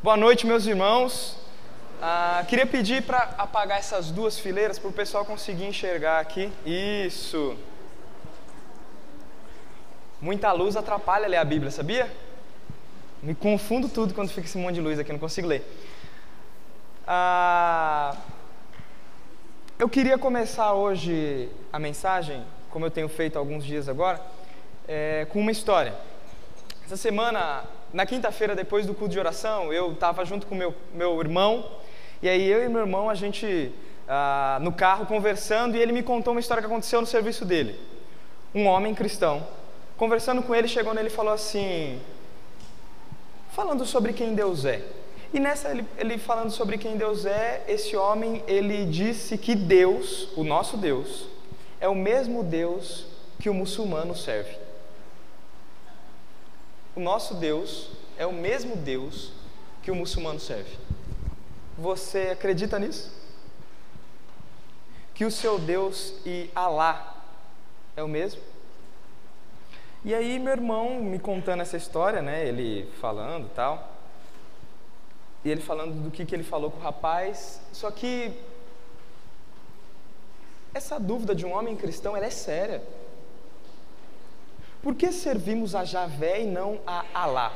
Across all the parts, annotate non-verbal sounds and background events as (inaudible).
Boa noite, meus irmãos. Ah, queria pedir para apagar essas duas fileiras para o pessoal conseguir enxergar aqui. Isso. Muita luz atrapalha ler a Bíblia, sabia? Me confundo tudo quando fica esse monte de luz aqui, não consigo ler. Ah, eu queria começar hoje a mensagem, como eu tenho feito alguns dias agora, é, com uma história. Essa semana na quinta-feira, depois do culto de oração, eu estava junto com meu, meu irmão, e aí eu e meu irmão, a gente ah, no carro conversando, e ele me contou uma história que aconteceu no serviço dele. Um homem cristão, conversando com ele, chegou nele e falou assim: falando sobre quem Deus é. E nessa, ele, ele falando sobre quem Deus é, esse homem, ele disse que Deus, o nosso Deus, é o mesmo Deus que o muçulmano serve. O nosso Deus é o mesmo Deus que o muçulmano serve. Você acredita nisso? Que o seu Deus e Alá é o mesmo? E aí meu irmão me contando essa história, né, ele falando tal, e ele falando do que, que ele falou com o rapaz, só que essa dúvida de um homem cristão, ela é séria. Por que servimos a Javé e não a Alá?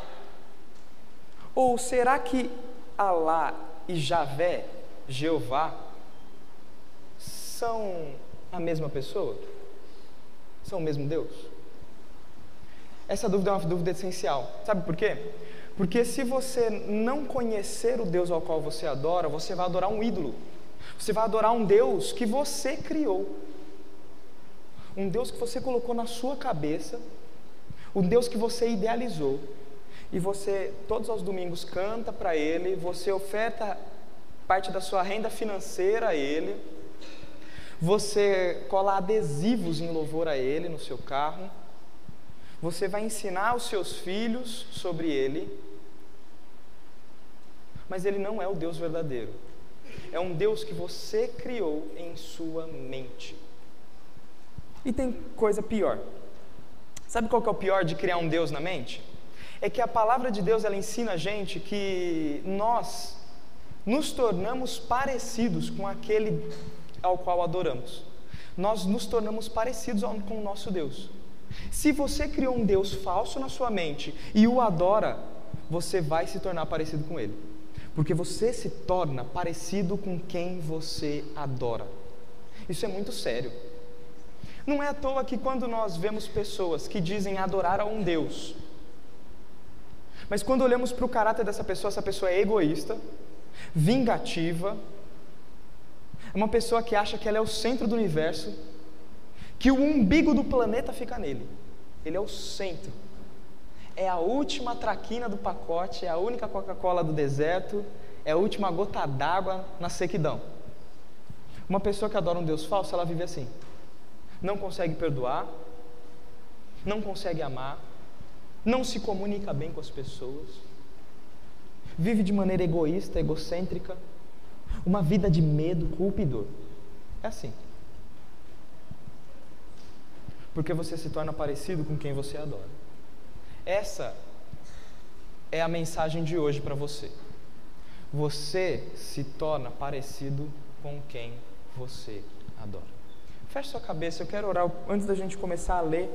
Ou será que Alá e Javé, Jeová, são a mesma pessoa? São o mesmo Deus? Essa dúvida é uma dúvida essencial. Sabe por quê? Porque se você não conhecer o Deus ao qual você adora, você vai adorar um ídolo. Você vai adorar um Deus que você criou. Um Deus que você colocou na sua cabeça, um Deus que você idealizou, e você todos os domingos canta para Ele, você oferta parte da sua renda financeira a Ele, você cola adesivos em louvor a Ele no seu carro, você vai ensinar os seus filhos sobre Ele, mas Ele não é o Deus verdadeiro, é um Deus que você criou em sua mente. E tem coisa pior. Sabe qual que é o pior de criar um Deus na mente? É que a palavra de Deus ela ensina a gente que nós nos tornamos parecidos com aquele ao qual adoramos. Nós nos tornamos parecidos com o nosso Deus. Se você criou um Deus falso na sua mente e o adora, você vai se tornar parecido com ele. Porque você se torna parecido com quem você adora. Isso é muito sério. Não é à toa que quando nós vemos pessoas que dizem adorar a um Deus, mas quando olhamos para o caráter dessa pessoa, essa pessoa é egoísta, vingativa, é uma pessoa que acha que ela é o centro do universo, que o umbigo do planeta fica nele. Ele é o centro. É a última traquina do pacote, é a única Coca-Cola do deserto, é a última gota d'água na sequidão. Uma pessoa que adora um Deus falso, ela vive assim não consegue perdoar, não consegue amar, não se comunica bem com as pessoas, vive de maneira egoísta, egocêntrica, uma vida de medo, culpa e dor. É assim. Porque você se torna parecido com quem você adora. Essa é a mensagem de hoje para você. Você se torna parecido com quem você adora. Feche sua cabeça, eu quero orar. Antes da gente começar a ler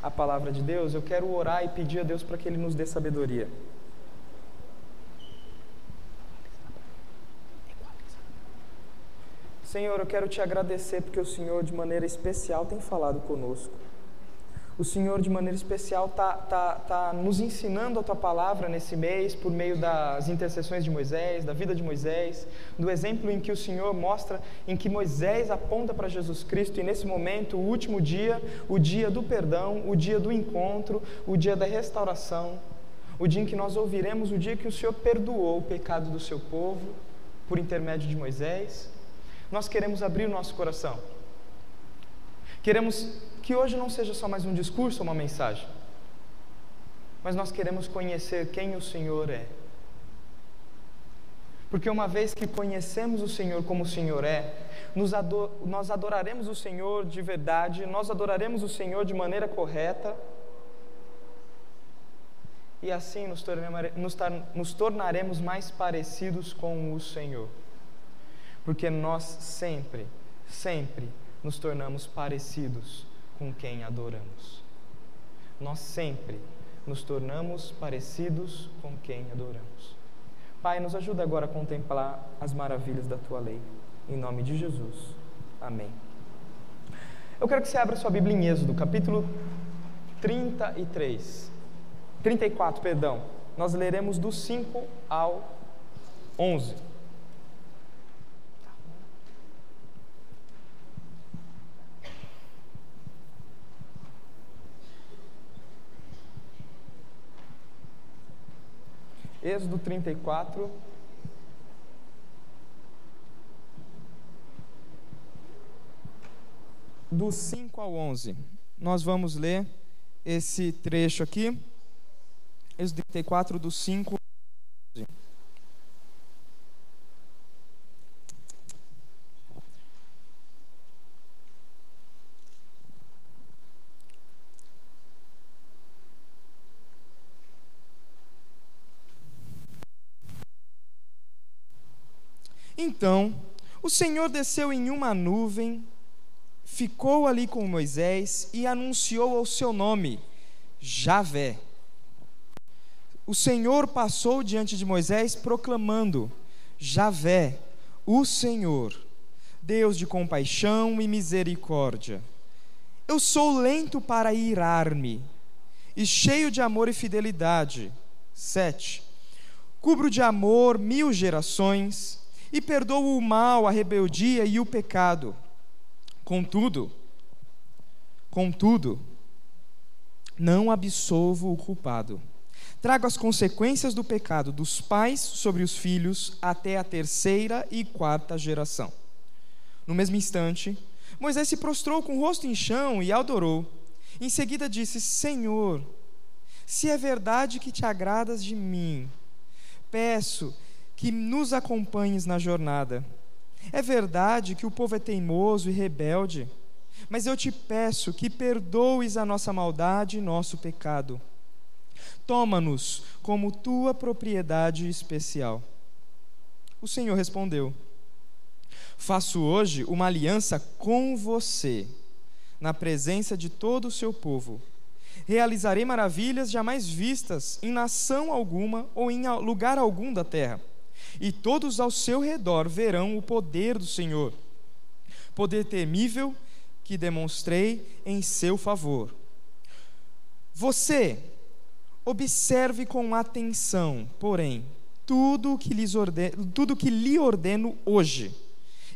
a palavra de Deus, eu quero orar e pedir a Deus para que Ele nos dê sabedoria. Senhor, eu quero te agradecer porque o Senhor, de maneira especial, tem falado conosco o Senhor, de maneira especial, está tá, tá nos ensinando a tua palavra nesse mês, por meio das intercessões de Moisés, da vida de Moisés, do exemplo em que o Senhor mostra, em que Moisés aponta para Jesus Cristo, e nesse momento, o último dia, o dia do perdão, o dia do encontro, o dia da restauração, o dia em que nós ouviremos o dia que o Senhor perdoou o pecado do seu povo, por intermédio de Moisés. Nós queremos abrir o nosso coração. Queremos que hoje não seja só mais um discurso ou uma mensagem, mas nós queremos conhecer quem o Senhor é. Porque uma vez que conhecemos o Senhor como o Senhor é, ador nós adoraremos o Senhor de verdade, nós adoraremos o Senhor de maneira correta, e assim nos, nos, nos tornaremos mais parecidos com o Senhor. Porque nós sempre, sempre nos tornamos parecidos com quem adoramos. Nós sempre nos tornamos parecidos com quem adoramos. Pai, nos ajuda agora a contemplar as maravilhas da tua lei. Em nome de Jesus. Amém. Eu quero que você abra sua Bíblia em Êxodo, capítulo 33. 34, perdão. Nós leremos do 5 ao 11. Êxodo 34. Do 5 ao 11. Nós vamos ler esse trecho aqui. Êxodo 34, do 5 ao 11. Então, o Senhor desceu em uma nuvem, ficou ali com Moisés e anunciou o seu nome, Javé. O Senhor passou diante de Moisés proclamando: Javé, o Senhor, Deus de compaixão e misericórdia. Eu sou lento para irar-me e cheio de amor e fidelidade. 7. Cubro de amor mil gerações e perdoo o mal, a rebeldia e o pecado. Contudo, contudo, não absolvo o culpado. Trago as consequências do pecado dos pais sobre os filhos até a terceira e quarta geração. No mesmo instante, Moisés se prostrou com o rosto em chão e adorou. Em seguida disse: Senhor, se é verdade que te agradas de mim, peço que nos acompanhes na jornada. É verdade que o povo é teimoso e rebelde, mas eu te peço que perdoes a nossa maldade e nosso pecado. Toma-nos como tua propriedade especial. O Senhor respondeu: Faço hoje uma aliança com você, na presença de todo o seu povo. Realizarei maravilhas jamais vistas em nação alguma ou em lugar algum da terra e todos ao seu redor verão o poder do Senhor, poder temível que demonstrei em seu favor. Você observe com atenção, porém, tudo que, lhes ordeno, tudo que lhe ordeno hoje.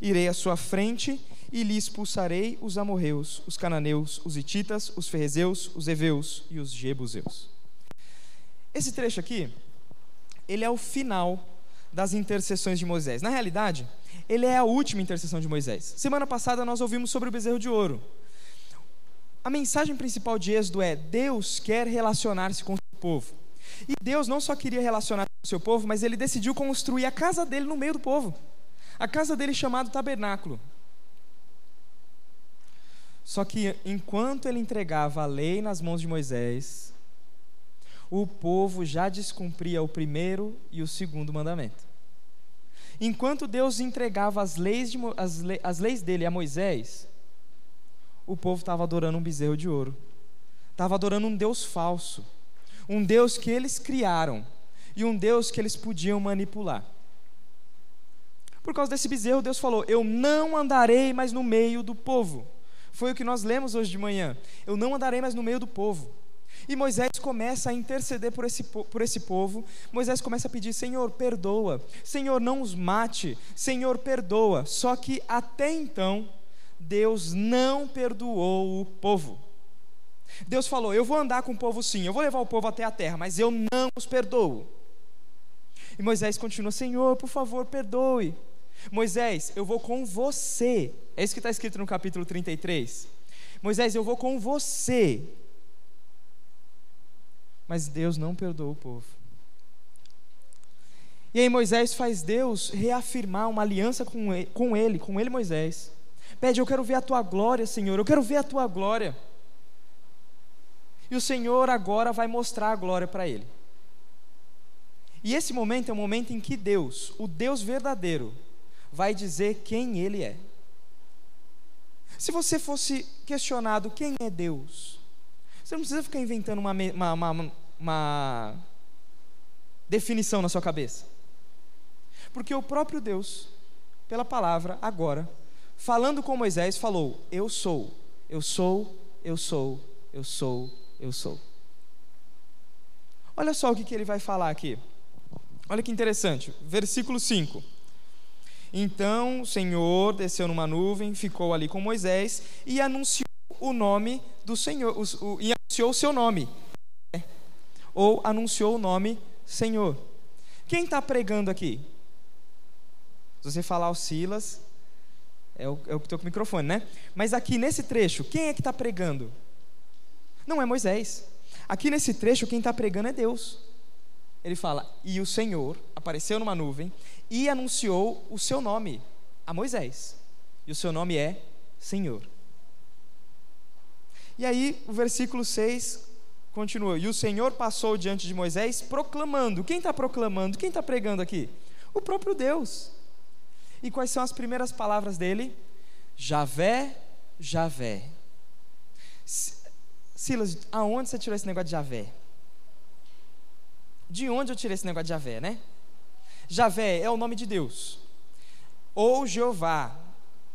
Irei à sua frente e lhe expulsarei os amorreus, os cananeus, os hititas, os ferrezeus, os heveus e os jebuseus. Esse trecho aqui, ele é o final das intercessões de Moisés. Na realidade, ele é a última intercessão de Moisés. Semana passada nós ouvimos sobre o bezerro de ouro. A mensagem principal de Êxodo é: Deus quer relacionar-se com o seu povo. E Deus não só queria relacionar-se com o seu povo, mas ele decidiu construir a casa dele no meio do povo. A casa dele chamada tabernáculo. Só que enquanto ele entregava a lei nas mãos de Moisés, o povo já descumpria o primeiro e o segundo mandamento. Enquanto Deus entregava as leis, de, as, as leis dele a Moisés, o povo estava adorando um bezerro de ouro, estava adorando um Deus falso, um Deus que eles criaram e um Deus que eles podiam manipular. Por causa desse bezerro, Deus falou: Eu não andarei mais no meio do povo. Foi o que nós lemos hoje de manhã. Eu não andarei mais no meio do povo. E Moisés começa a interceder por esse, por esse povo. Moisés começa a pedir: Senhor, perdoa. Senhor, não os mate. Senhor, perdoa. Só que até então, Deus não perdoou o povo. Deus falou: Eu vou andar com o povo sim, eu vou levar o povo até a terra, mas eu não os perdoo. E Moisés continua: Senhor, por favor, perdoe. Moisés, eu vou com você. É isso que está escrito no capítulo 33. Moisés, eu vou com você mas Deus não perdoou o povo. E aí Moisés faz Deus reafirmar uma aliança com ele, com ele, com ele Moisés. Pede, eu quero ver a tua glória, Senhor, eu quero ver a tua glória. E o Senhor agora vai mostrar a glória para ele. E esse momento é o momento em que Deus, o Deus verdadeiro, vai dizer quem Ele é. Se você fosse questionado quem é Deus, você não precisa ficar inventando uma, uma, uma, uma definição na sua cabeça. Porque o próprio Deus, pela palavra, agora, falando com Moisés, falou: Eu sou, eu sou, eu sou, eu sou, eu sou. Olha só o que, que ele vai falar aqui. Olha que interessante. Versículo 5. Então o Senhor desceu numa nuvem, ficou ali com Moisés e anunciou o nome do Senhor, o, o, e anunciou o seu nome. Ou anunciou o nome Senhor. Quem está pregando aqui? Se você falar o Silas, é o, é o que estou com o microfone, né? Mas aqui nesse trecho, quem é que está pregando? Não é Moisés. Aqui nesse trecho, quem está pregando é Deus. Ele fala: E o Senhor apareceu numa nuvem e anunciou o seu nome a Moisés. E o seu nome é Senhor. E aí, o versículo 6 continua: E o Senhor passou diante de Moisés proclamando. Quem está proclamando? Quem está pregando aqui? O próprio Deus. E quais são as primeiras palavras dele? Javé, Javé. Silas, aonde você tirou esse negócio de Javé? De onde eu tirei esse negócio de Javé, né? Javé é o nome de Deus. Ou Jeová.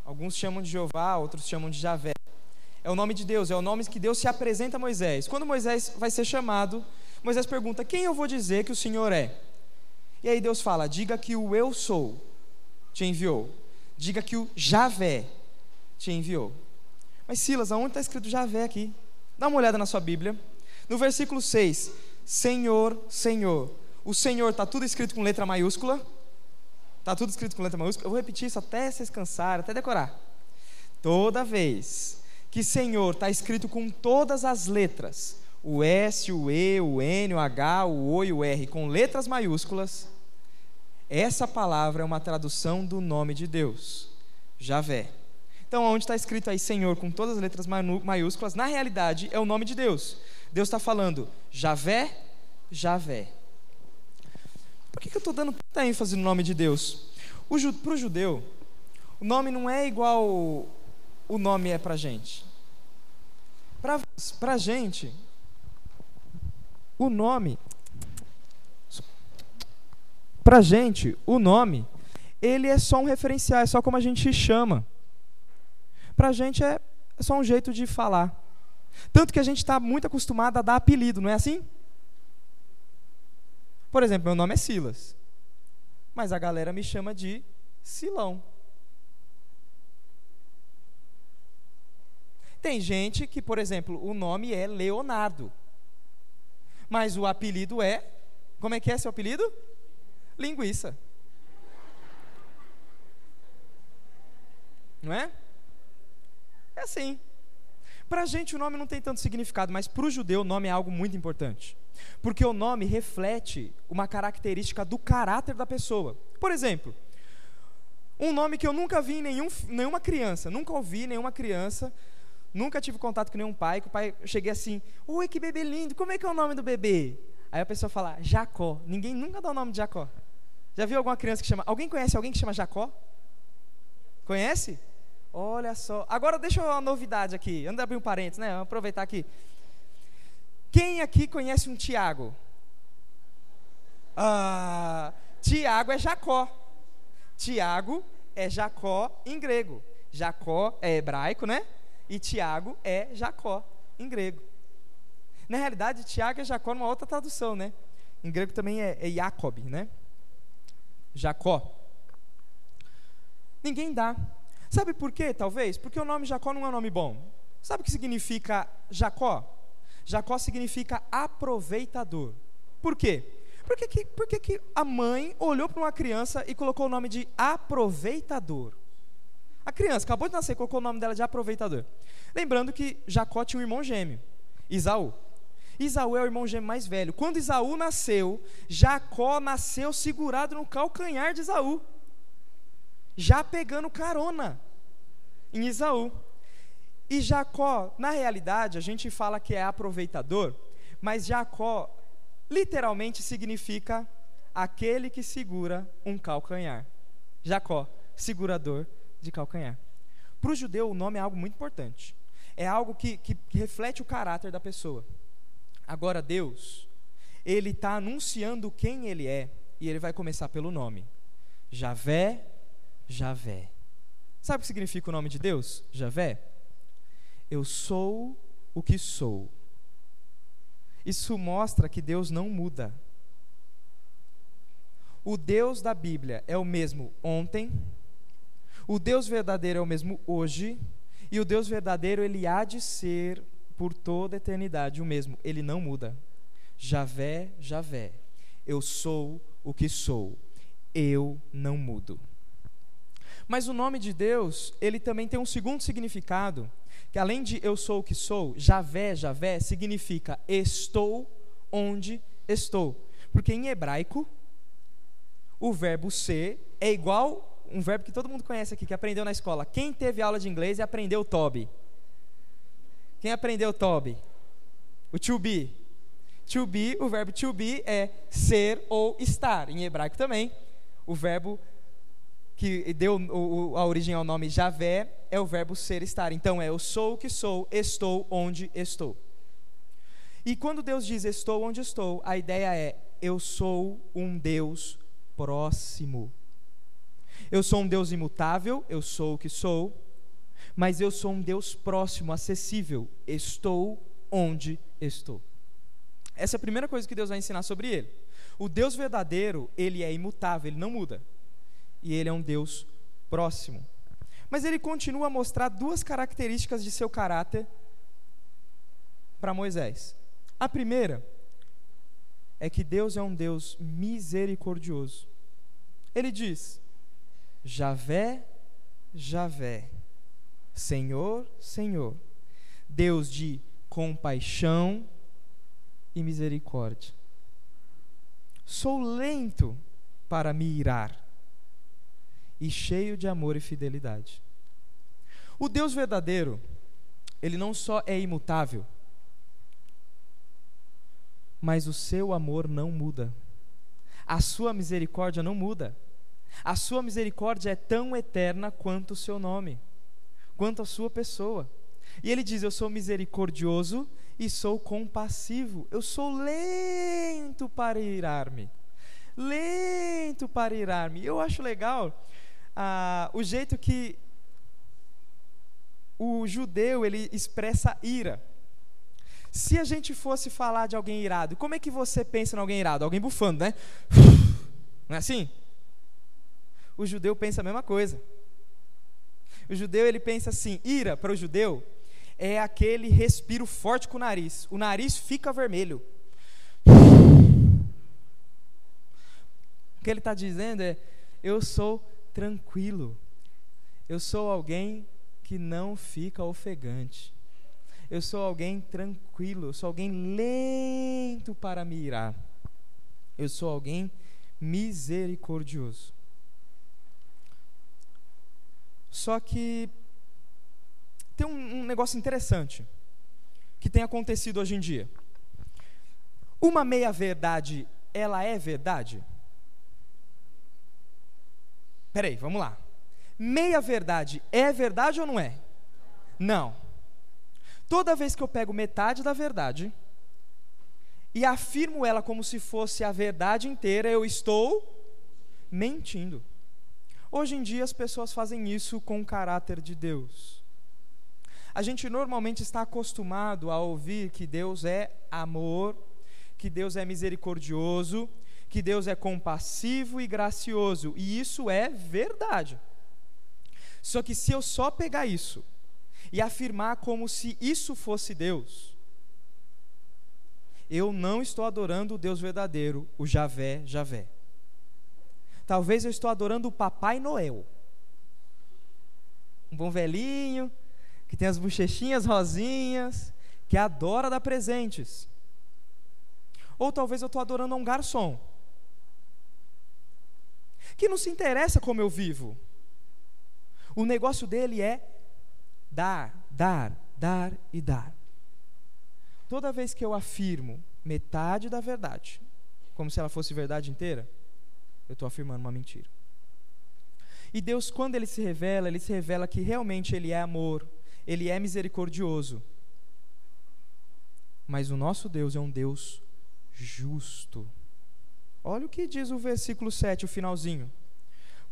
Alguns chamam de Jeová, outros chamam de Javé. É o nome de Deus, é o nome que Deus se apresenta a Moisés. Quando Moisés vai ser chamado, Moisés pergunta: Quem eu vou dizer que o Senhor é? E aí Deus fala: Diga que o eu sou te enviou. Diga que o Javé te enviou. Mas Silas, aonde está escrito Javé aqui? Dá uma olhada na sua Bíblia. No versículo 6, Senhor, Senhor. O Senhor está tudo escrito com letra maiúscula. Está tudo escrito com letra maiúscula. Eu vou repetir isso até vocês cansarem, até decorar. Toda vez que Senhor está escrito com todas as letras, o S, o E, o N, o H, o O e o R, com letras maiúsculas, essa palavra é uma tradução do nome de Deus, Javé. Então, onde está escrito aí Senhor com todas as letras maiúsculas, na realidade é o nome de Deus. Deus está falando Javé, Javé. Por que, que eu estou dando tanta ênfase no nome de Deus? Para o judeu, o nome não é igual o nome é para gente. Para gente, o nome. Para gente, o nome, ele é só um referencial, é só como a gente chama para gente é, é só um jeito de falar. Tanto que a gente está muito acostumado a dar apelido, não é assim? Por exemplo, meu nome é Silas, mas a galera me chama de Silão. Tem gente que, por exemplo, o nome é Leonardo, mas o apelido é. Como é que é seu apelido? Linguiça. Não é? É assim. Para a gente o nome não tem tanto significado, mas para o judeu o nome é algo muito importante. Porque o nome reflete uma característica do caráter da pessoa. Por exemplo, um nome que eu nunca vi em nenhum, nenhuma criança, nunca ouvi nenhuma criança, nunca tive contato com nenhum pai, que o pai, eu cheguei assim, oi, que bebê lindo, como é que é o nome do bebê? Aí a pessoa fala, Jacó. Ninguém nunca dá o nome de Jacó. Já viu alguma criança que chama, alguém conhece alguém que chama Jacó? Conhece? Olha só. Agora deixa eu uma novidade aqui. Anda abrir um parênteses, né? Vamos aproveitar aqui. Quem aqui conhece um Tiago? Ah, Tiago é Jacó. Tiago é Jacó em grego. Jacó é hebraico, né? E Tiago é Jacó em grego. Na realidade, Tiago é Jacó numa outra tradução, né? Em grego também é, é Jacob, né? Jacó. Ninguém dá Sabe por quê, talvez? Porque o nome Jacó não é um nome bom. Sabe o que significa Jacó? Jacó significa aproveitador. Por quê? Por que, por que, que a mãe olhou para uma criança e colocou o nome de aproveitador? A criança acabou de nascer colocou o nome dela de aproveitador. Lembrando que Jacó tinha um irmão gêmeo, Isaú. Isaú é o irmão gêmeo mais velho. Quando Isaú nasceu, Jacó nasceu segurado no calcanhar de Isaú já pegando carona em Isaú. E Jacó, na realidade, a gente fala que é aproveitador, mas Jacó literalmente significa aquele que segura um calcanhar. Jacó, segurador de calcanhar. Para o judeu, o nome é algo muito importante. É algo que, que, que reflete o caráter da pessoa. Agora, Deus, Ele está anunciando quem Ele é, e Ele vai começar pelo nome: Javé, Javé. Sabe o que significa o nome de Deus? Javé? Eu sou o que sou. Isso mostra que Deus não muda. O Deus da Bíblia é o mesmo ontem, o Deus verdadeiro é o mesmo hoje, e o Deus verdadeiro ele há de ser por toda a eternidade o mesmo, ele não muda. Javé, Javé, eu sou o que sou, eu não mudo. Mas o nome de Deus, ele também tem um segundo significado, que além de eu sou o que sou, Javé, Javé significa estou onde estou. Porque em hebraico, o verbo ser é igual um verbo que todo mundo conhece aqui, que aprendeu na escola. Quem teve aula de inglês e aprendeu Toby? Quem aprendeu Toby? O to be. To be, o verbo to be é ser ou estar. Em hebraico também, o verbo que deu a origem ao nome Javé é o verbo ser estar. Então é eu sou o que sou, estou onde estou. E quando Deus diz estou onde estou, a ideia é eu sou um Deus próximo. Eu sou um Deus imutável, eu sou o que sou, mas eu sou um Deus próximo, acessível. Estou onde estou. Essa é a primeira coisa que Deus vai ensinar sobre ele. O Deus verdadeiro, ele é imutável, ele não muda. E ele é um Deus próximo. Mas ele continua a mostrar duas características de seu caráter para Moisés. A primeira é que Deus é um Deus misericordioso. Ele diz: Javé, Javé, Senhor, Senhor, Deus de compaixão e misericórdia. Sou lento para me irar e cheio de amor e fidelidade. O Deus verdadeiro, ele não só é imutável, mas o seu amor não muda. A sua misericórdia não muda. A sua misericórdia é tão eterna quanto o seu nome, quanto a sua pessoa. E ele diz: Eu sou misericordioso e sou compassivo. Eu sou lento para irar-me. Lento para irar-me. Eu acho legal ah, o jeito que o judeu ele expressa ira. Se a gente fosse falar de alguém irado, como é que você pensa em alguém irado? Alguém bufando, né? (laughs) Não é assim? O judeu pensa a mesma coisa. O judeu ele pensa assim: ira para o judeu é aquele respiro forte com o nariz. O nariz fica vermelho. O que ele está dizendo é: eu sou tranquilo. Eu sou alguém que não fica ofegante. Eu sou alguém tranquilo, eu sou alguém lento para me irar. Eu sou alguém misericordioso. Só que tem um, um negócio interessante que tem acontecido hoje em dia. Uma meia-verdade, ela é verdade? Peraí, vamos lá. Meia-verdade é verdade ou não é? Não. Toda vez que eu pego metade da verdade e afirmo ela como se fosse a verdade inteira, eu estou mentindo. Hoje em dia as pessoas fazem isso com o caráter de Deus. A gente normalmente está acostumado a ouvir que Deus é amor, que Deus é misericordioso, que Deus é compassivo e gracioso, e isso é verdade. Só que se eu só pegar isso e afirmar como se isso fosse Deus, eu não estou adorando o Deus verdadeiro, o Javé, Javé. Talvez eu estou adorando o Papai Noel. Um bom velhinho, que tem as bochechinhas rosinhas, que adora dar presentes. Ou talvez eu estou adorando um garçom, que não se interessa como eu vivo. O negócio dele é dar, dar, dar e dar. Toda vez que eu afirmo metade da verdade, como se ela fosse verdade inteira, Eu estou afirmando uma mentira. E Deus, quando Ele se revela, Ele se revela que realmente Ele é amor, Ele é misericordioso. Mas o nosso Deus é um Deus justo. Olha o que diz o versículo 7, o finalzinho.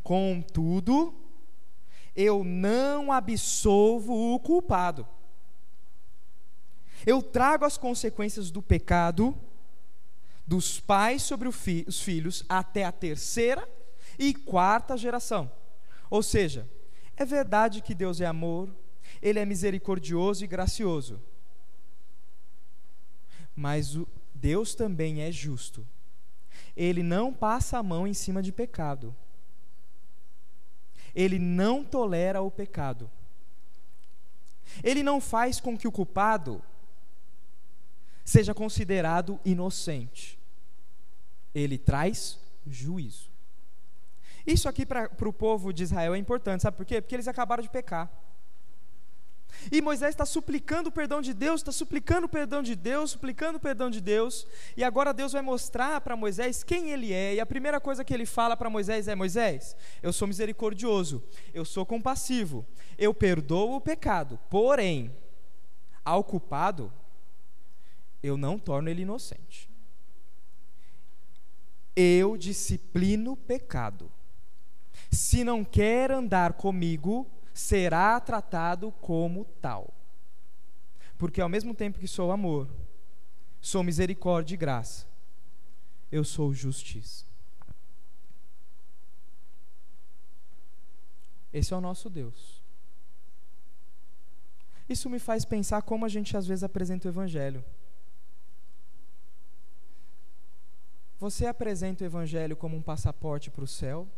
Contudo, eu não absolvo o culpado. Eu trago as consequências do pecado dos pais sobre os filhos até a terceira e quarta geração. Ou seja, é verdade que Deus é amor, Ele é misericordioso e gracioso. Mas o Deus também é justo. Ele não passa a mão em cima de pecado. Ele não tolera o pecado. Ele não faz com que o culpado seja considerado inocente. Ele traz juízo. Isso aqui para o povo de Israel é importante, sabe por quê? Porque eles acabaram de pecar. E Moisés está suplicando o perdão de Deus, está suplicando o perdão de Deus, suplicando o perdão de Deus, e agora Deus vai mostrar para Moisés quem ele é, e a primeira coisa que ele fala para Moisés é: Moisés, eu sou misericordioso, eu sou compassivo, eu perdoo o pecado, porém, ao culpado, eu não torno ele inocente. Eu disciplino o pecado. Se não quer andar comigo, será tratado como tal. Porque ao mesmo tempo que sou amor, sou misericórdia e graça, eu sou justiça. Esse é o nosso Deus. Isso me faz pensar como a gente às vezes apresenta o Evangelho. Você apresenta o Evangelho como um passaporte para o céu?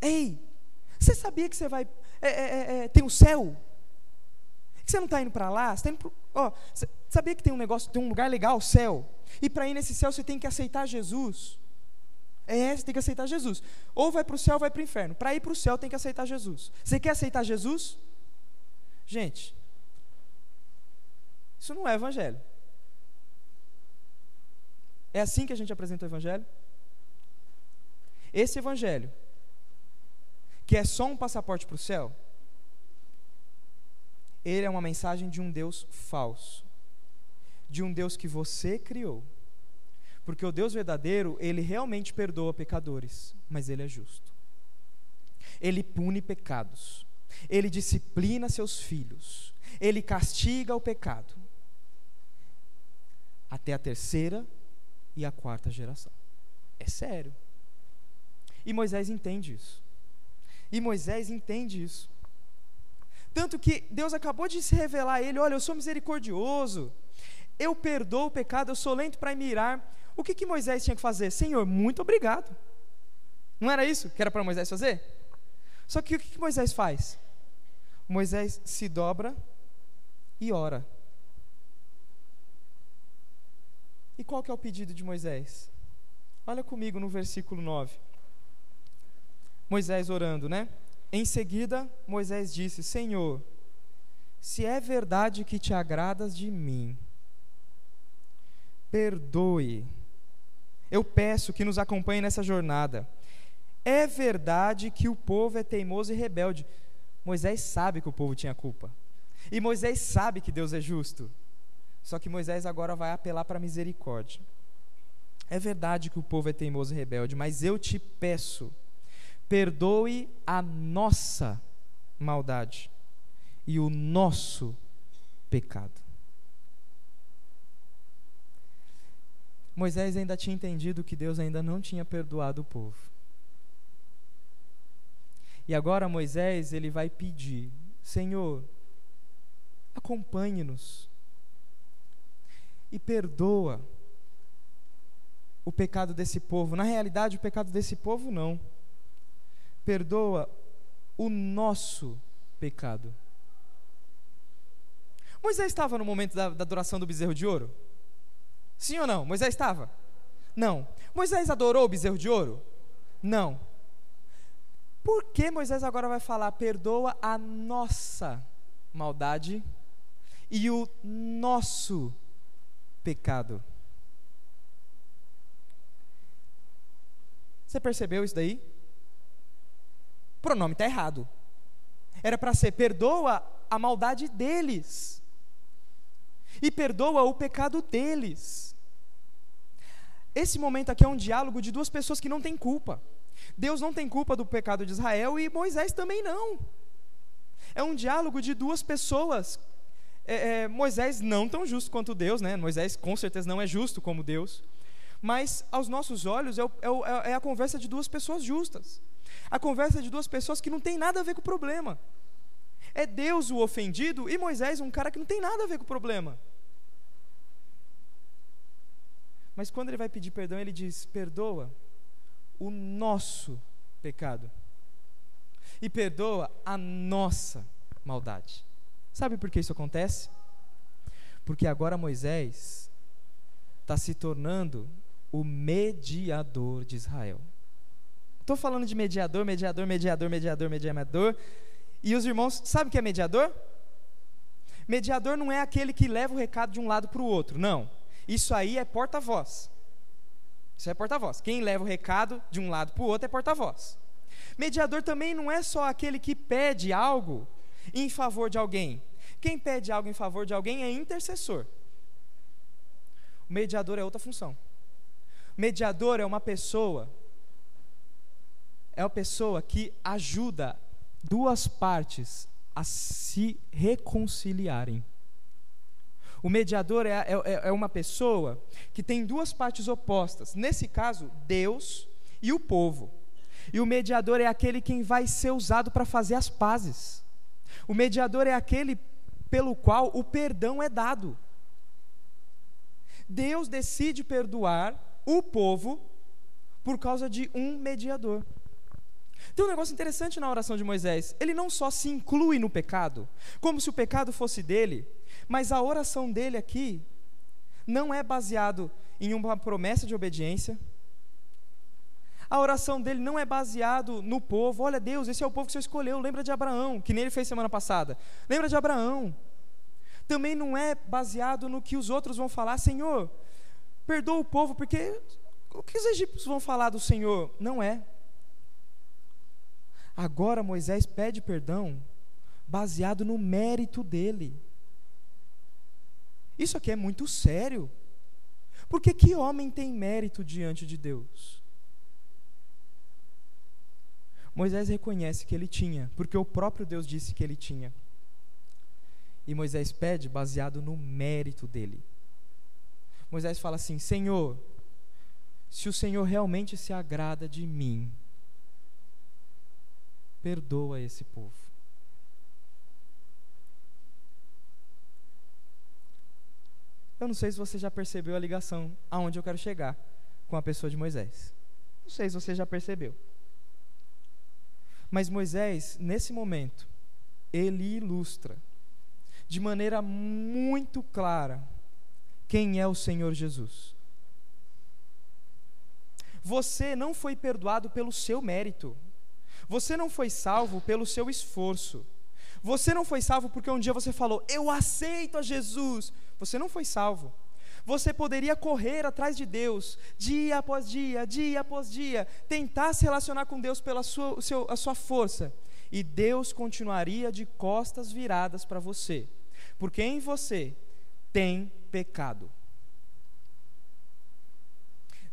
Ei, você sabia que você vai. É, é, é, é tem o céu? Que você não está indo para lá? Você, tá pro, ó, sabia que tem um negócio, tem um lugar legal, o céu? E para ir nesse céu você tem que aceitar Jesus. É, você tem que aceitar Jesus. Ou vai para o céu ou vai para o inferno. Para ir para o céu tem que aceitar Jesus. Você quer aceitar Jesus? Gente, isso não é evangelho. É assim que a gente apresenta o evangelho? Esse evangelho que é só um passaporte para o céu, ele é uma mensagem de um Deus falso, de um Deus que você criou. Porque o Deus verdadeiro, ele realmente perdoa pecadores, mas ele é justo. Ele pune pecados, ele disciplina seus filhos, ele castiga o pecado. Até a terceira e a quarta geração. É sério. E Moisés entende isso. E Moisés entende isso. Tanto que Deus acabou de se revelar a ele: olha, eu sou misericordioso, eu perdoo o pecado, eu sou lento para mirar. O que, que Moisés tinha que fazer? Senhor, muito obrigado. Não era isso que era para Moisés fazer? Só que o que, que Moisés faz? Moisés se dobra e ora. E qual que é o pedido de Moisés? Olha comigo no versículo 9. Moisés orando, né? Em seguida, Moisés disse: Senhor, se é verdade que te agradas de mim, perdoe. Eu peço que nos acompanhe nessa jornada. É verdade que o povo é teimoso e rebelde. Moisés sabe que o povo tinha culpa. E Moisés sabe que Deus é justo. Só que Moisés agora vai apelar para a misericórdia. É verdade que o povo é teimoso e rebelde, mas eu te peço perdoe a nossa maldade e o nosso pecado. Moisés ainda tinha entendido que Deus ainda não tinha perdoado o povo. E agora Moisés, ele vai pedir: Senhor, acompanhe-nos e perdoa o pecado desse povo. Na realidade, o pecado desse povo não perdoa o nosso pecado. Moisés estava no momento da, da adoração do bezerro de ouro? Sim ou não? Moisés estava? Não. Moisés adorou o bezerro de ouro? Não. Por que Moisés agora vai falar, perdoa a nossa maldade e o nosso pecado? Você percebeu isso daí? O pronome está errado. Era para ser perdoa a maldade deles. E perdoa o pecado deles. Esse momento aqui é um diálogo de duas pessoas que não têm culpa. Deus não tem culpa do pecado de Israel e Moisés também não. É um diálogo de duas pessoas. É, é, Moisés não tão justo quanto Deus, né? Moisés com certeza não é justo como Deus. Mas aos nossos olhos é, o, é, é, é a conversa de duas pessoas justas. A conversa de duas pessoas que não tem nada a ver com o problema. É Deus o ofendido e Moisés um cara que não tem nada a ver com o problema. Mas quando ele vai pedir perdão, ele diz: perdoa o nosso pecado e perdoa a nossa maldade. Sabe por que isso acontece? Porque agora Moisés está se tornando o mediador de Israel. Estou falando de mediador, mediador, mediador, mediador, mediador. E os irmãos, sabe o que é mediador? Mediador não é aquele que leva o recado de um lado para o outro, não. Isso aí é porta-voz. Isso é porta-voz. Quem leva o recado de um lado para o outro é porta-voz. Mediador também não é só aquele que pede algo em favor de alguém. Quem pede algo em favor de alguém é intercessor. O mediador é outra função. Mediador é uma pessoa é uma pessoa que ajuda duas partes a se reconciliarem. O mediador é, é, é, uma pessoa que tem duas partes opostas. Nesse caso, Deus e o povo. E o mediador é aquele quem vai ser usado para fazer as pazes. O mediador é aquele pelo qual o perdão é dado. Deus decide perdoar o povo por causa de um mediador. Tem um negócio interessante na oração de Moisés. Ele não só se inclui no pecado, como se o pecado fosse dele, mas a oração dele aqui não é baseado em uma promessa de obediência. A oração dele não é baseado no povo. Olha, Deus, esse é o povo que você escolheu. Lembra de Abraão, que nem ele fez semana passada. Lembra de Abraão. Também não é baseado no que os outros vão falar. Senhor, perdoa o povo, porque o que os egípcios vão falar do Senhor? Não é. Agora Moisés pede perdão baseado no mérito dele. Isso aqui é muito sério. Porque que homem tem mérito diante de Deus? Moisés reconhece que ele tinha, porque o próprio Deus disse que ele tinha. E Moisés pede baseado no mérito dele. Moisés fala assim: Senhor, se o Senhor realmente se agrada de mim, perdoa esse povo. Eu não sei se você já percebeu a ligação aonde eu quero chegar com a pessoa de Moisés. Não sei se você já percebeu. Mas Moisés, nesse momento, ele ilustra de maneira muito clara quem é o Senhor Jesus. Você não foi perdoado pelo seu mérito. Você não foi salvo pelo seu esforço. Você não foi salvo porque um dia você falou, eu aceito a Jesus. Você não foi salvo. Você poderia correr atrás de Deus, dia após dia, dia após dia, tentar se relacionar com Deus pela sua, seu, a sua força, e Deus continuaria de costas viradas para você, porque em você tem pecado.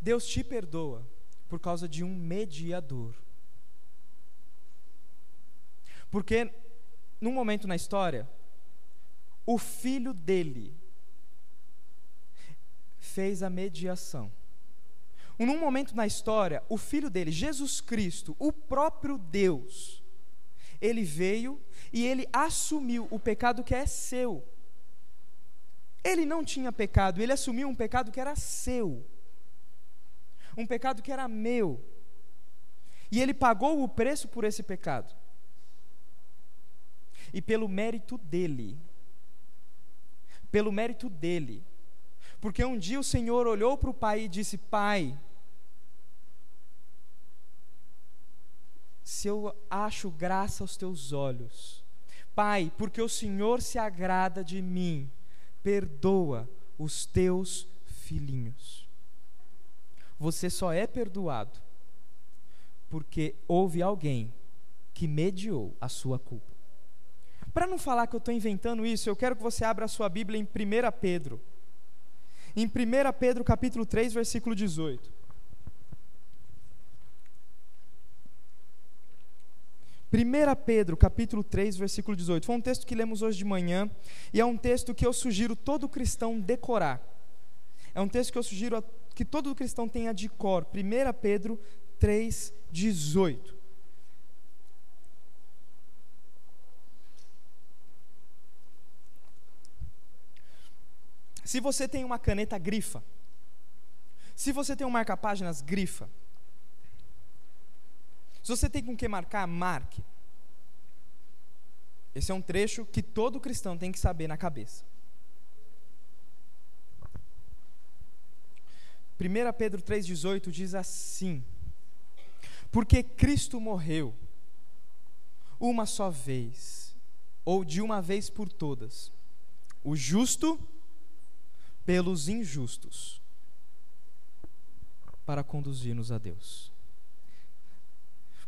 Deus te perdoa por causa de um mediador. Porque, num momento na história, o filho dele fez a mediação. Num momento na história, o filho dele, Jesus Cristo, o próprio Deus, ele veio e ele assumiu o pecado que é seu. Ele não tinha pecado, ele assumiu um pecado que era seu, um pecado que era meu. E ele pagou o preço por esse pecado e pelo mérito dele. Pelo mérito dele. Porque um dia o Senhor olhou para o pai e disse: Pai, se eu acho graça aos teus olhos, Pai, porque o Senhor se agrada de mim, perdoa os teus filhinhos. Você só é perdoado porque houve alguém que mediou a sua culpa. Para não falar que eu estou inventando isso, eu quero que você abra a sua Bíblia em 1 Pedro. Em 1 Pedro capítulo 3, versículo 18. 1 Pedro, capítulo 3, versículo 18. Foi um texto que lemos hoje de manhã e é um texto que eu sugiro todo cristão decorar. É um texto que eu sugiro que todo cristão tenha de cor. 1 Pedro 3, 18. Se você tem uma caneta, grifa. Se você tem um marca-páginas, grifa. Se você tem com que marcar, marque. Esse é um trecho que todo cristão tem que saber na cabeça. 1 Pedro 3,18 diz assim: Porque Cristo morreu uma só vez, ou de uma vez por todas, o justo pelos injustos, para conduzir-nos a Deus.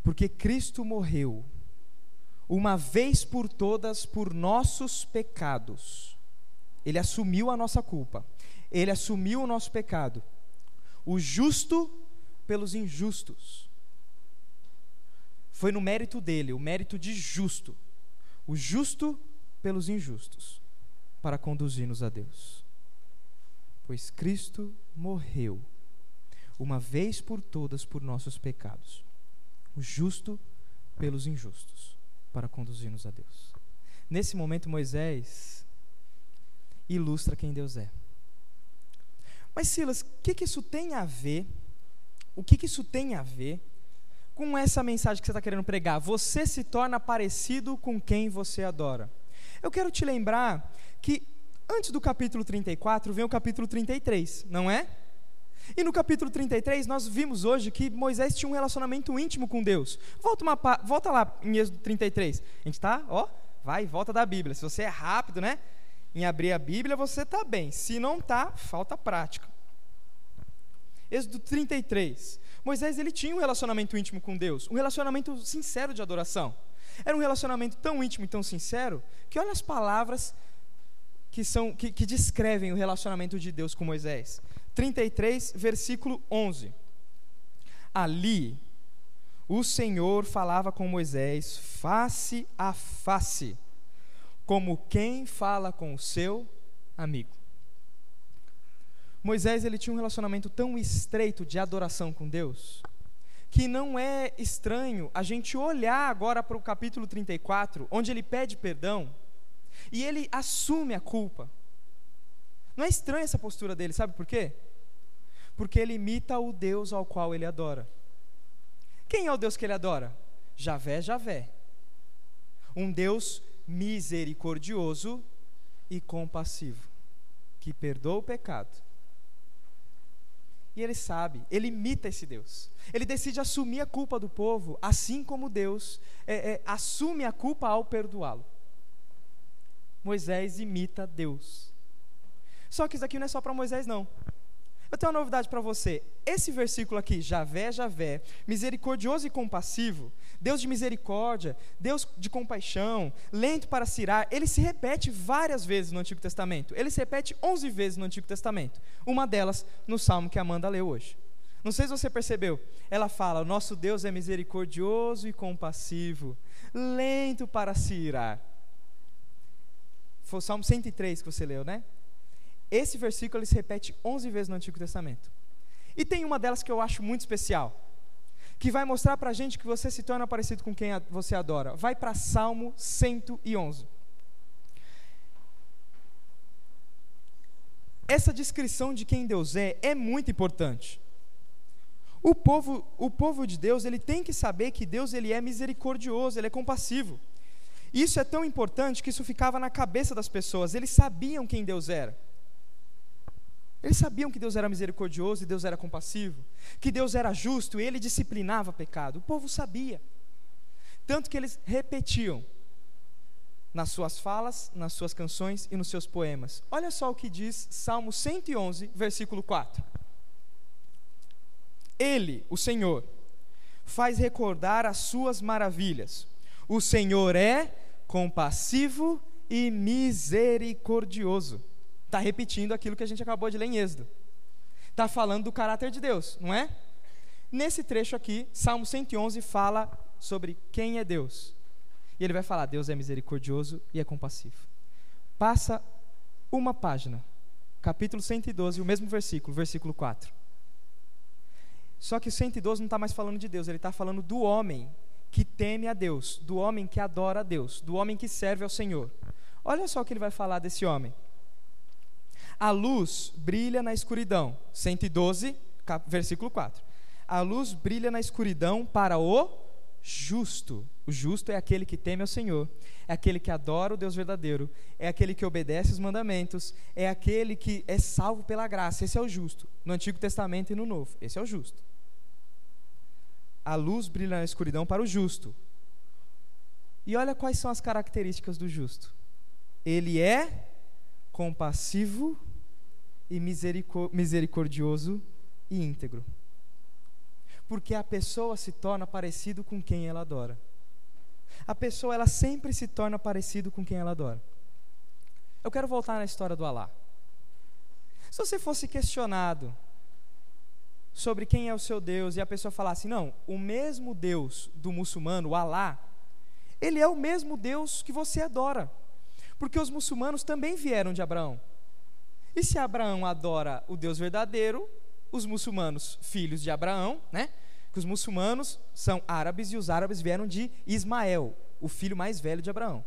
Porque Cristo morreu uma vez por todas por nossos pecados. Ele assumiu a nossa culpa. Ele assumiu o nosso pecado. O justo pelos injustos. Foi no mérito dele, o mérito de justo. O justo pelos injustos, para conduzir-nos a Deus. Pois Cristo morreu uma vez por todas por nossos pecados o justo pelos injustos, para conduzir-nos a Deus. Nesse momento, Moisés ilustra quem Deus é. Mas, Silas, o que, que isso tem a ver? O que, que isso tem a ver com essa mensagem que você está querendo pregar? Você se torna parecido com quem você adora. Eu quero te lembrar que antes do capítulo 34 vem o capítulo 33, não é? E no capítulo 33, nós vimos hoje que Moisés tinha um relacionamento íntimo com Deus. Volta, uma, volta lá em Êxodo 33. A gente está, ó, vai, volta da Bíblia. Se você é rápido, né, em abrir a Bíblia, você está bem. Se não está, falta prática. Êxodo 33. Moisés ele tinha um relacionamento íntimo com Deus, um relacionamento sincero de adoração. Era um relacionamento tão íntimo e tão sincero que olha as palavras que são que, que descrevem o relacionamento de Deus com Moisés. 33, versículo 11. Ali, o Senhor falava com Moisés face a face, como quem fala com o seu amigo. Moisés ele tinha um relacionamento tão estreito de adoração com Deus, que não é estranho a gente olhar agora para o capítulo 34, onde ele pede perdão e ele assume a culpa. Não é estranha essa postura dele, sabe por quê? porque ele imita o Deus ao qual ele adora. Quem é o Deus que ele adora? Javé, Javé. Um Deus misericordioso e compassivo, que perdoa o pecado. E ele sabe, ele imita esse Deus. Ele decide assumir a culpa do povo, assim como Deus é, é, assume a culpa ao perdoá-lo. Moisés imita Deus. Só que isso aqui não é só para Moisés, não. Eu tenho uma novidade para você. Esse versículo aqui, Javé, Javé, misericordioso e compassivo, Deus de misericórdia, Deus de compaixão, lento para cirar, ele se repete várias vezes no Antigo Testamento. Ele se repete 11 vezes no Antigo Testamento. Uma delas no salmo que Amanda leu hoje. Não sei se você percebeu. Ela fala: nosso Deus é misericordioso e compassivo, lento para se irar. Foi o Salmo 103 que você leu, né? Esse versículo ele se repete 11 vezes no Antigo Testamento. E tem uma delas que eu acho muito especial, que vai mostrar para a gente que você se torna parecido com quem você adora. Vai para Salmo 111. Essa descrição de quem Deus é é muito importante. O povo, o povo de Deus, ele tem que saber que Deus ele é misericordioso, ele é compassivo. Isso é tão importante que isso ficava na cabeça das pessoas. Eles sabiam quem Deus era. Eles sabiam que Deus era misericordioso e Deus era compassivo, que Deus era justo e ele disciplinava pecado. O povo sabia. Tanto que eles repetiam nas suas falas, nas suas canções e nos seus poemas. Olha só o que diz Salmo 111, versículo 4. Ele, o Senhor, faz recordar as suas maravilhas. O Senhor é compassivo e misericordioso. Está repetindo aquilo que a gente acabou de ler em Êxodo. Está falando do caráter de Deus, não é? Nesse trecho aqui, Salmo 111 fala sobre quem é Deus. E ele vai falar: Deus é misericordioso e é compassivo. Passa uma página, capítulo 112, o mesmo versículo, versículo 4. Só que o 112 não está mais falando de Deus, ele está falando do homem que teme a Deus, do homem que adora a Deus, do homem que serve ao Senhor. Olha só o que ele vai falar desse homem. A luz brilha na escuridão. 112, versículo 4. A luz brilha na escuridão para o justo. O justo é aquele que teme ao Senhor, é aquele que adora o Deus verdadeiro, é aquele que obedece os mandamentos, é aquele que é salvo pela graça. Esse é o justo. No Antigo Testamento e no Novo. Esse é o justo. A luz brilha na escuridão para o justo. E olha quais são as características do justo. Ele é compassivo e misericordioso e íntegro porque a pessoa se torna parecido com quem ela adora. A pessoa ela sempre se torna parecido com quem ela adora. Eu quero voltar na história do Alá. Se você fosse questionado sobre quem é o seu Deus e a pessoa falasse, não, o mesmo Deus do muçulmano, o Alá, ele é o mesmo Deus que você adora. Porque os muçulmanos também vieram de Abraão. E se Abraão adora o Deus verdadeiro, os muçulmanos, filhos de Abraão, né? Que os muçulmanos são árabes e os árabes vieram de Ismael, o filho mais velho de Abraão.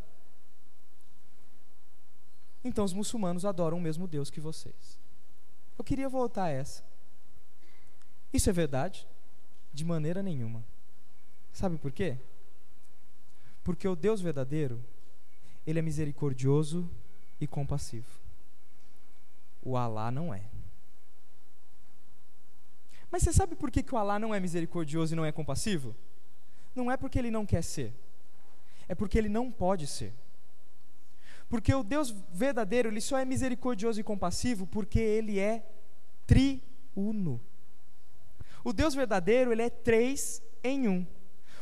Então os muçulmanos adoram o mesmo Deus que vocês. Eu queria voltar a essa. Isso é verdade? De maneira nenhuma. Sabe por quê? Porque o Deus verdadeiro, ele é misericordioso e compassivo. O Alá não é. Mas você sabe por que, que o Alá não é misericordioso e não é compassivo? Não é porque ele não quer ser, é porque ele não pode ser. Porque o Deus verdadeiro, ele só é misericordioso e compassivo porque ele é triuno. O Deus verdadeiro, ele é três em um.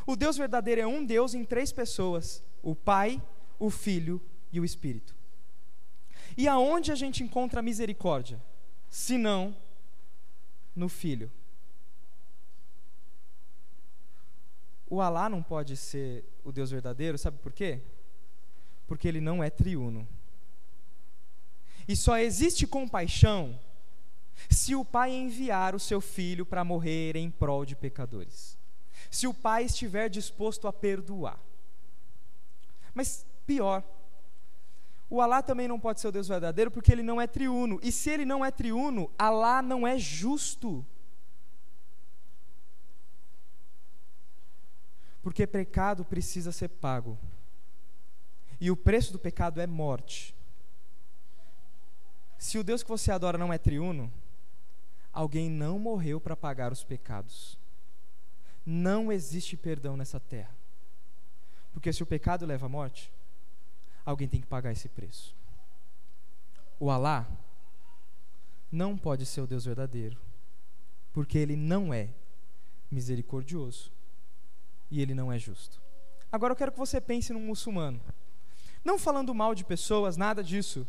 O Deus verdadeiro é um Deus em três pessoas: o Pai, o Filho e o Espírito. E aonde a gente encontra a misericórdia? Se não no Filho. O Alá não pode ser o Deus verdadeiro, sabe por quê? Porque ele não é triuno. E só existe compaixão se o pai enviar o seu filho para morrer em prol de pecadores. Se o pai estiver disposto a perdoar. Mas pior, o Alá também não pode ser o Deus verdadeiro porque ele não é triuno. E se ele não é triuno, Alá não é justo. Porque pecado precisa ser pago. E o preço do pecado é morte. Se o Deus que você adora não é triuno, alguém não morreu para pagar os pecados. Não existe perdão nessa terra. Porque se o pecado leva à morte, alguém tem que pagar esse preço. O Alá não pode ser o Deus verdadeiro, porque ele não é misericordioso e ele não é justo. Agora eu quero que você pense num muçulmano. Não falando mal de pessoas, nada disso.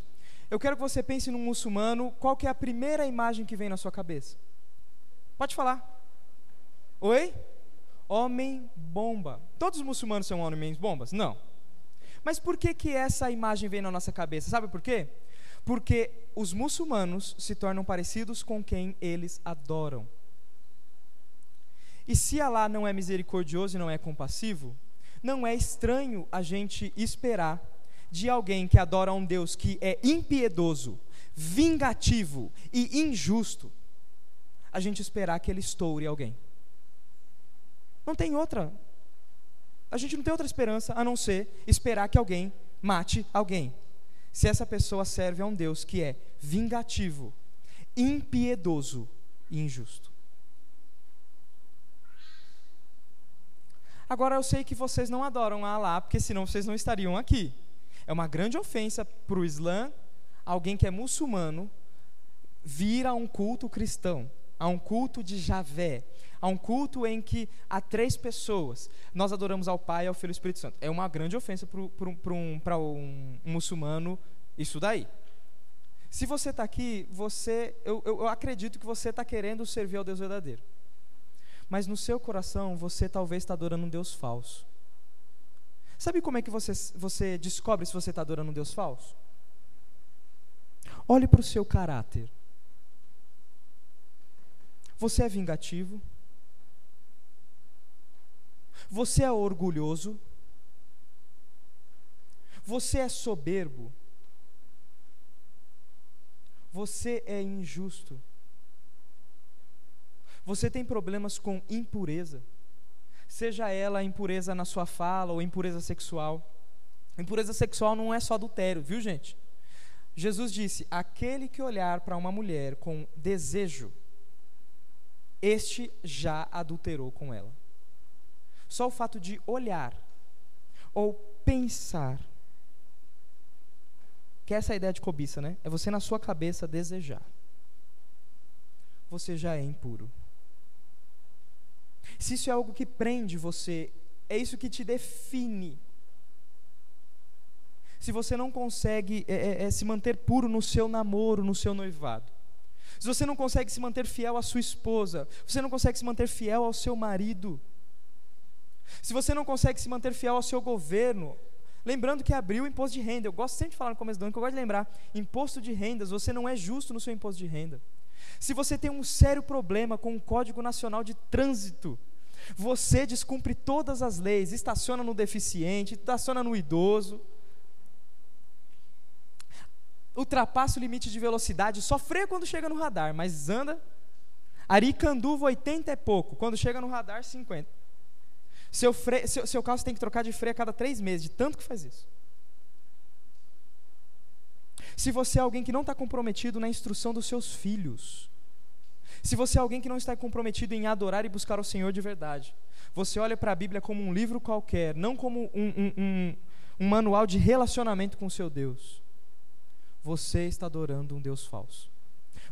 Eu quero que você pense num muçulmano, qual que é a primeira imagem que vem na sua cabeça? Pode falar. Oi? Homem bomba. Todos os muçulmanos são homens bombas? Não. Mas por que que essa imagem vem na nossa cabeça? Sabe por quê? Porque os muçulmanos se tornam parecidos com quem eles adoram. E se Alá não é misericordioso e não é compassivo, não é estranho a gente esperar de alguém que adora um Deus que é impiedoso, vingativo e injusto, a gente esperar que ele estoure alguém. Não tem outra. A gente não tem outra esperança a não ser esperar que alguém mate alguém. Se essa pessoa serve a um Deus que é vingativo, impiedoso e injusto. Agora eu sei que vocês não adoram a Alá, porque senão vocês não estariam aqui. É uma grande ofensa para o Islã alguém que é muçulmano vir a um culto cristão, a um culto de Javé, a um culto em que há três pessoas. Nós adoramos ao Pai, ao Filho e ao Espírito Santo. É uma grande ofensa para um, um, um muçulmano isso daí. Se você está aqui, você, eu, eu, eu acredito que você está querendo servir ao Deus verdadeiro. Mas no seu coração, você talvez está adorando um Deus falso. Sabe como é que você, você descobre se você está adorando um Deus falso? Olhe para o seu caráter. Você é vingativo? Você é orgulhoso? Você é soberbo? Você é injusto? Você tem problemas com impureza? Seja ela impureza na sua fala ou impureza sexual. Impureza sexual não é só adultério, viu, gente? Jesus disse: aquele que olhar para uma mulher com desejo, este já adulterou com ela. Só o fato de olhar ou pensar, que é essa ideia de cobiça, né? É você na sua cabeça desejar. Você já é impuro. Se isso é algo que prende você, é isso que te define. Se você não consegue é, é, é, se manter puro no seu namoro, no seu noivado, se você não consegue se manter fiel à sua esposa, você não consegue se manter fiel ao seu marido, se você não consegue se manter fiel ao seu governo, lembrando que abriu o imposto de renda, eu gosto sempre de falar no começo do ano, que eu gosto de lembrar, imposto de rendas, você não é justo no seu imposto de renda. Se você tem um sério problema com o Código Nacional de Trânsito, você descumpre todas as leis, estaciona no deficiente, estaciona no idoso, ultrapassa o limite de velocidade, só freia quando chega no radar, mas anda. Aricanduva 80 é pouco, quando chega no radar 50. Seu, freio, seu, seu carro tem que trocar de freio a cada três meses, de tanto que faz isso. Se você é alguém que não está comprometido na instrução dos seus filhos, se você é alguém que não está comprometido em adorar e buscar o Senhor de verdade, você olha para a Bíblia como um livro qualquer, não como um, um, um, um manual de relacionamento com o seu Deus, você está adorando um Deus falso.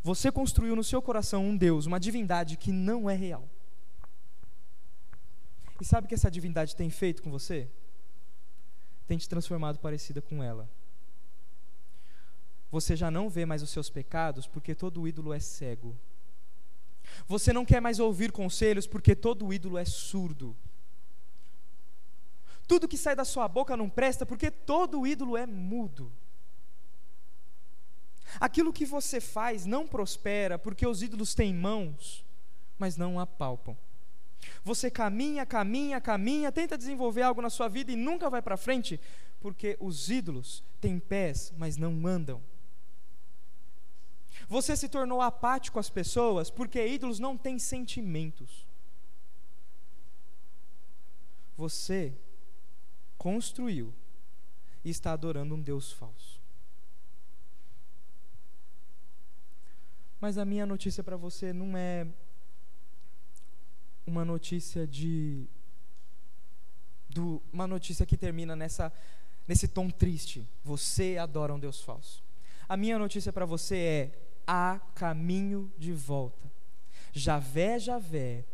Você construiu no seu coração um Deus, uma divindade que não é real. E sabe o que essa divindade tem feito com você? Tem te transformado parecida com ela. Você já não vê mais os seus pecados porque todo ídolo é cego. Você não quer mais ouvir conselhos porque todo ídolo é surdo. Tudo que sai da sua boca não presta porque todo ídolo é mudo. Aquilo que você faz não prospera porque os ídolos têm mãos, mas não apalpam. Você caminha, caminha, caminha, tenta desenvolver algo na sua vida e nunca vai para frente porque os ídolos têm pés, mas não andam. Você se tornou apático às pessoas porque ídolos não têm sentimentos. Você construiu e está adorando um Deus falso. Mas a minha notícia para você não é uma notícia de do, uma notícia que termina nessa nesse tom triste. Você adora um Deus falso. A minha notícia para você é há caminho de volta. Javé, Javé,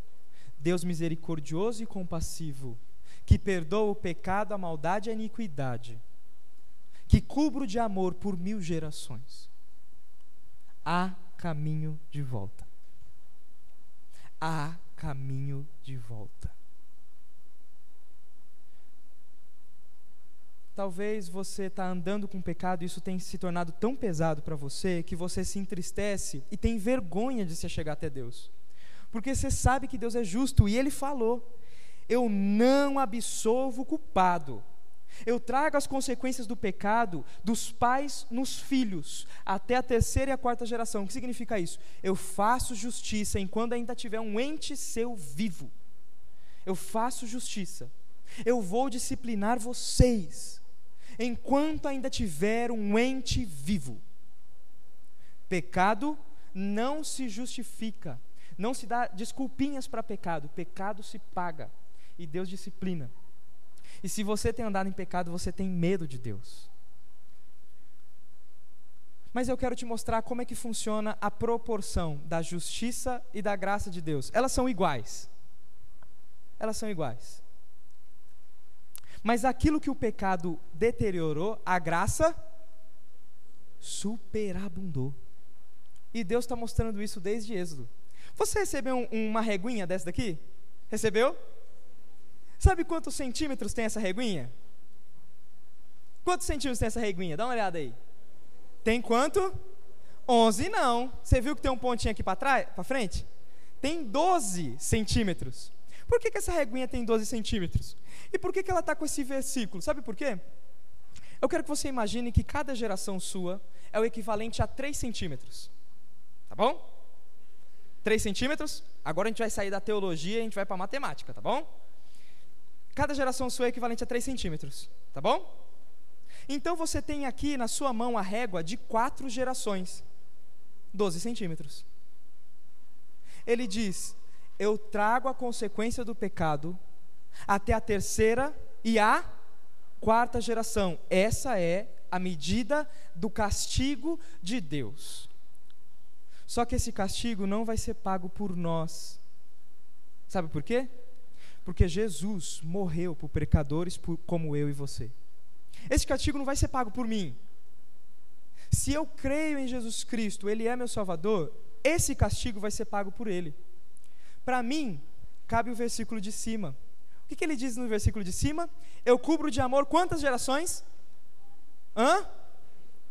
Deus misericordioso e compassivo, que perdoa o pecado, a maldade e a iniquidade, que cubro de amor por mil gerações. Há caminho de volta. Há caminho de volta. Talvez você está andando com pecado e isso tem se tornado tão pesado para você que você se entristece e tem vergonha de se chegar até Deus. Porque você sabe que Deus é justo e Ele falou: Eu não absolvo o culpado. Eu trago as consequências do pecado dos pais nos filhos, até a terceira e a quarta geração. O que significa isso? Eu faço justiça enquanto ainda tiver um ente seu vivo. Eu faço justiça. Eu vou disciplinar vocês enquanto ainda tiver um ente vivo. Pecado não se justifica, não se dá desculpinhas para pecado, pecado se paga e Deus disciplina. E se você tem andado em pecado, você tem medo de Deus. Mas eu quero te mostrar como é que funciona a proporção da justiça e da graça de Deus. Elas são iguais. Elas são iguais. Mas aquilo que o pecado deteriorou, a graça superabundou. E Deus está mostrando isso desde Êxodo. Você recebeu um, uma reguinha dessa daqui? Recebeu? Sabe quantos centímetros tem essa reguinha? Quantos centímetros tem essa reguinha? Dá uma olhada aí. Tem quanto? 11 não. Você viu que tem um pontinho aqui para trás, para frente? Tem 12 centímetros. Por que, que essa reguinha tem 12 centímetros? E por que, que ela está com esse versículo? Sabe por quê? Eu quero que você imagine que cada geração sua é o equivalente a 3 centímetros. Tá bom? 3 centímetros? Agora a gente vai sair da teologia e a gente vai para a matemática, tá bom? Cada geração sua é equivalente a 3 centímetros, tá bom? Então você tem aqui na sua mão a régua de quatro gerações, 12 centímetros. Ele diz: Eu trago a consequência do pecado até a terceira e a quarta geração. Essa é a medida do castigo de Deus. Só que esse castigo não vai ser pago por nós. Sabe por quê? Porque Jesus morreu por pecadores por, como eu e você. Esse castigo não vai ser pago por mim. Se eu creio em Jesus Cristo, Ele é meu Salvador, esse castigo vai ser pago por Ele. Para mim, cabe o versículo de cima. O que, que ele diz no versículo de cima? Eu cubro de amor quantas gerações? Hã?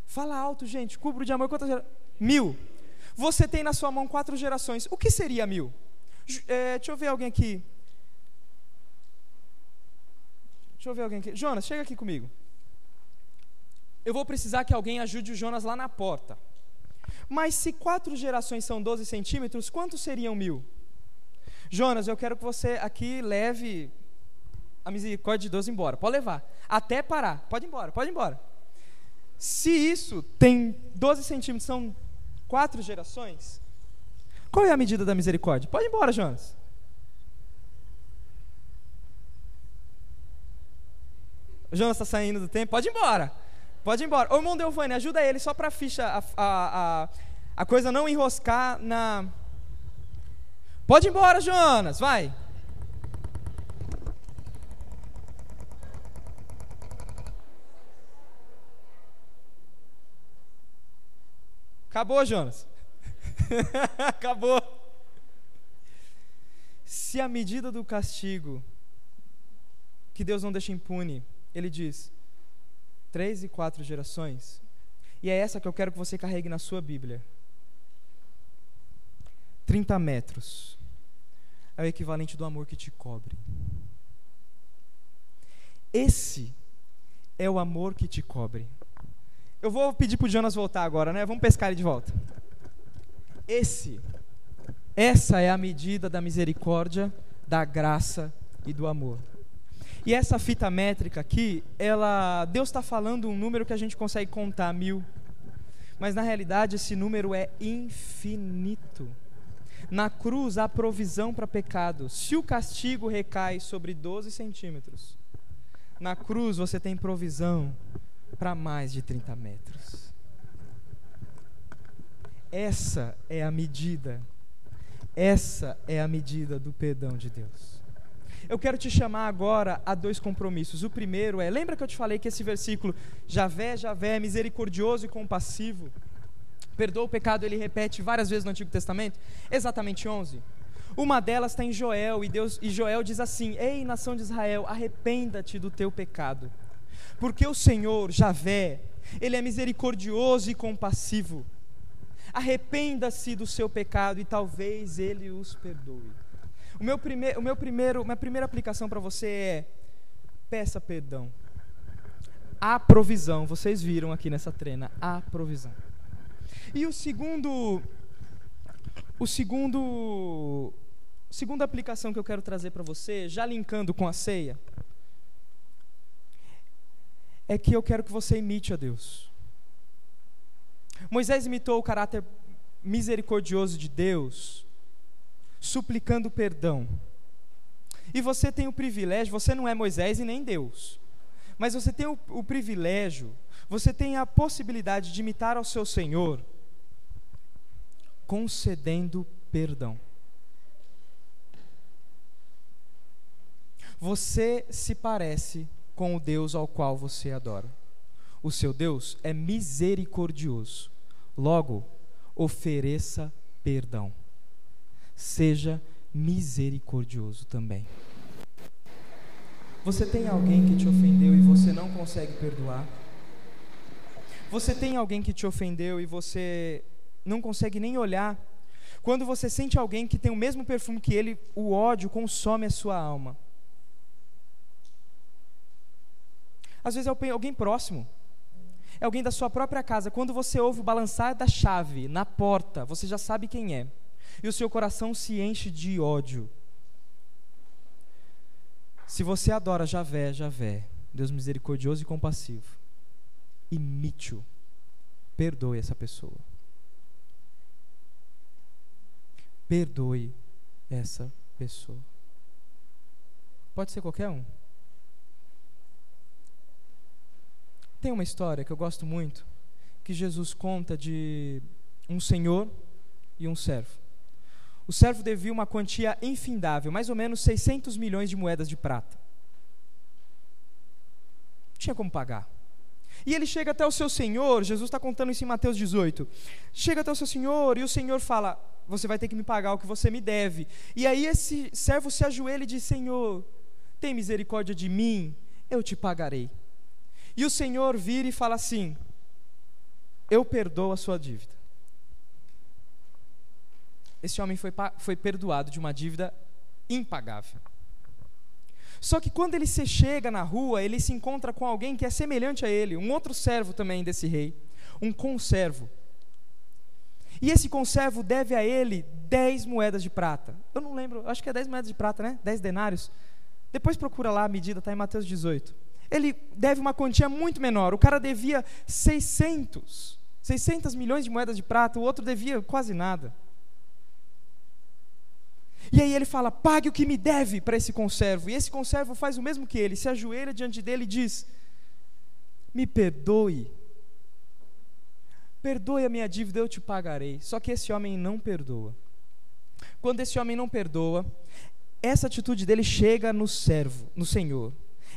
Fala alto, gente. Cubro de amor quantas gerações? Mil. Você tem na sua mão quatro gerações. O que seria mil? É, deixa eu ver alguém aqui. Deixa eu ver alguém aqui. Jonas, chega aqui comigo. Eu vou precisar que alguém ajude o Jonas lá na porta. Mas se quatro gerações são 12 centímetros, quantos seriam mil? Jonas, eu quero que você aqui leve a misericórdia de Deus embora. Pode levar. Até parar. Pode ir embora, pode ir embora. Se isso tem 12 centímetros, são quatro gerações, qual é a medida da misericórdia? Pode ir embora, Jonas. O Jonas está saindo do tempo, pode ir embora. Pode ir embora. Ô irmão Delvane, ajuda ele só para a ficha, a, a coisa não enroscar na. Pode ir embora, Jonas, vai. Acabou, Jonas. (laughs) Acabou. Se a medida do castigo que Deus não deixa impune, ele diz, três e quatro gerações, e é essa que eu quero que você carregue na sua Bíblia. 30 metros é o equivalente do amor que te cobre. Esse é o amor que te cobre. Eu vou pedir para o Jonas voltar agora, né? Vamos pescar ele de volta. Esse, essa é a medida da misericórdia, da graça e do amor. E essa fita métrica aqui, ela, Deus está falando um número que a gente consegue contar mil, mas na realidade esse número é infinito. Na cruz há provisão para pecado. Se o castigo recai sobre 12 centímetros, na cruz você tem provisão para mais de 30 metros. Essa é a medida, essa é a medida do perdão de Deus. Eu quero te chamar agora a dois compromissos. O primeiro é, lembra que eu te falei que esse versículo, Javé, Javé, é misericordioso e compassivo, perdoa o pecado, ele repete várias vezes no Antigo Testamento? Exatamente 11. Uma delas está em Joel, e, Deus, e Joel diz assim: Ei, nação de Israel, arrependa-te do teu pecado porque o Senhor, Javé, Ele é misericordioso e compassivo. Arrependa-se do seu pecado e talvez Ele os perdoe. O meu, primeir, o meu primeiro, minha primeira aplicação para você é: peça perdão. Há provisão, vocês viram aqui nessa trena, há provisão. E o segundo, o segundo, segunda aplicação que eu quero trazer para você, já linkando com a ceia, é que eu quero que você imite a Deus. Moisés imitou o caráter misericordioso de Deus, suplicando perdão. E você tem o privilégio, você não é Moisés e nem Deus, mas você tem o, o privilégio, Você tem a possibilidade de imitar ao seu Senhor concedendo perdão. Você se parece com o Deus ao qual você adora. O seu Deus é misericordioso. Logo, ofereça perdão. Seja misericordioso também. Você tem alguém que te ofendeu e você não consegue perdoar? Você tem alguém que te ofendeu e você não consegue nem olhar? Quando você sente alguém que tem o mesmo perfume que ele, o ódio consome a sua alma. Às vezes é alguém próximo, é alguém da sua própria casa. Quando você ouve o balançar da chave na porta, você já sabe quem é, e o seu coração se enche de ódio. Se você adora Javé, Javé, Deus misericordioso e compassivo, imite-o, perdoe essa pessoa. Perdoe essa pessoa. Pode ser qualquer um. Tem uma história que eu gosto muito, que Jesus conta de um senhor e um servo. O servo devia uma quantia infindável, mais ou menos 600 milhões de moedas de prata. Não tinha como pagar. E ele chega até o seu senhor, Jesus está contando isso em Mateus 18. Chega até o seu senhor e o senhor fala: Você vai ter que me pagar o que você me deve. E aí esse servo se ajoelha e diz: Senhor, tem misericórdia de mim, eu te pagarei. E o senhor vira e fala assim: Eu perdoo a sua dívida esse homem foi, foi perdoado de uma dívida impagável. Só que quando ele se chega na rua, ele se encontra com alguém que é semelhante a ele, um outro servo também desse rei, um conservo. E esse conservo deve a ele 10 moedas de prata. Eu não lembro, acho que é 10 moedas de prata, né? 10 denários. Depois procura lá a medida, está em Mateus 18. Ele deve uma quantia muito menor. O cara devia 600, 600 milhões de moedas de prata, o outro devia quase nada. E aí ele fala: pague o que me deve para esse conservo. E esse conservo faz o mesmo que ele, se ajoelha diante dele e diz: me perdoe. Perdoe a minha dívida, eu te pagarei. Só que esse homem não perdoa. Quando esse homem não perdoa, essa atitude dele chega no servo, no Senhor.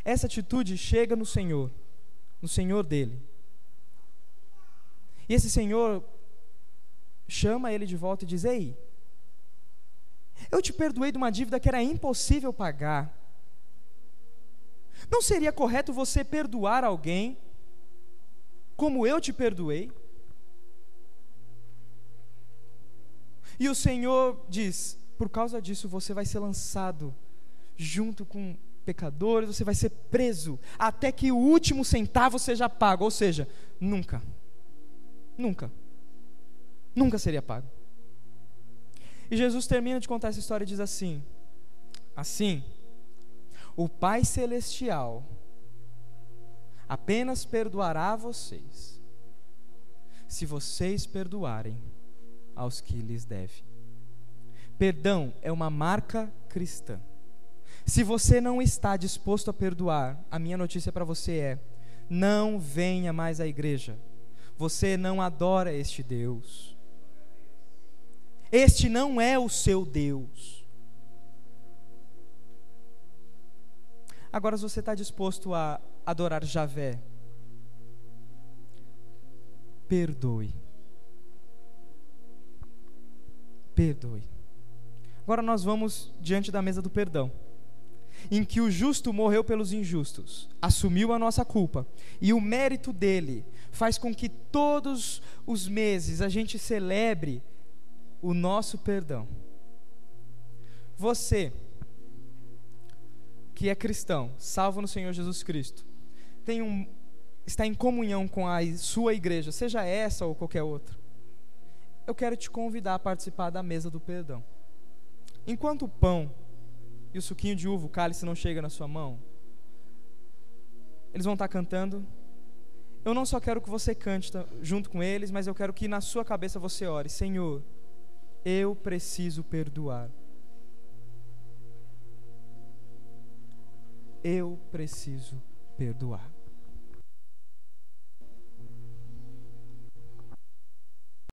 Essa atitude chega no Senhor, no Senhor dele. E esse Senhor chama ele de volta e diz: Ei, eu te perdoei de uma dívida que era impossível pagar. Não seria correto você perdoar alguém como eu te perdoei? E o Senhor diz: por causa disso você vai ser lançado junto com pecadores, você vai ser preso até que o último centavo seja pago, ou seja, nunca, nunca, nunca seria pago. E Jesus termina de contar essa história e diz assim: Assim, o Pai Celestial apenas perdoará vocês se vocês perdoarem aos que lhes devem. Perdão é uma marca cristã. Se você não está disposto a perdoar, a minha notícia para você é: não venha mais à igreja. Você não adora este Deus. Este não é o seu Deus. Agora, se você está disposto a adorar Javé, perdoe. Perdoe. Agora nós vamos diante da mesa do perdão, em que o justo morreu pelos injustos, assumiu a nossa culpa, e o mérito dele faz com que todos os meses a gente celebre o nosso perdão. Você, que é cristão, salvo no Senhor Jesus Cristo, tem um, está em comunhão com a sua igreja, seja essa ou qualquer outra, eu quero te convidar a participar da mesa do perdão. Enquanto o pão e o suquinho de uva, o cálice não chega na sua mão, eles vão estar cantando. Eu não só quero que você cante junto com eles, mas eu quero que na sua cabeça você ore: Senhor, eu preciso perdoar. Eu preciso perdoar.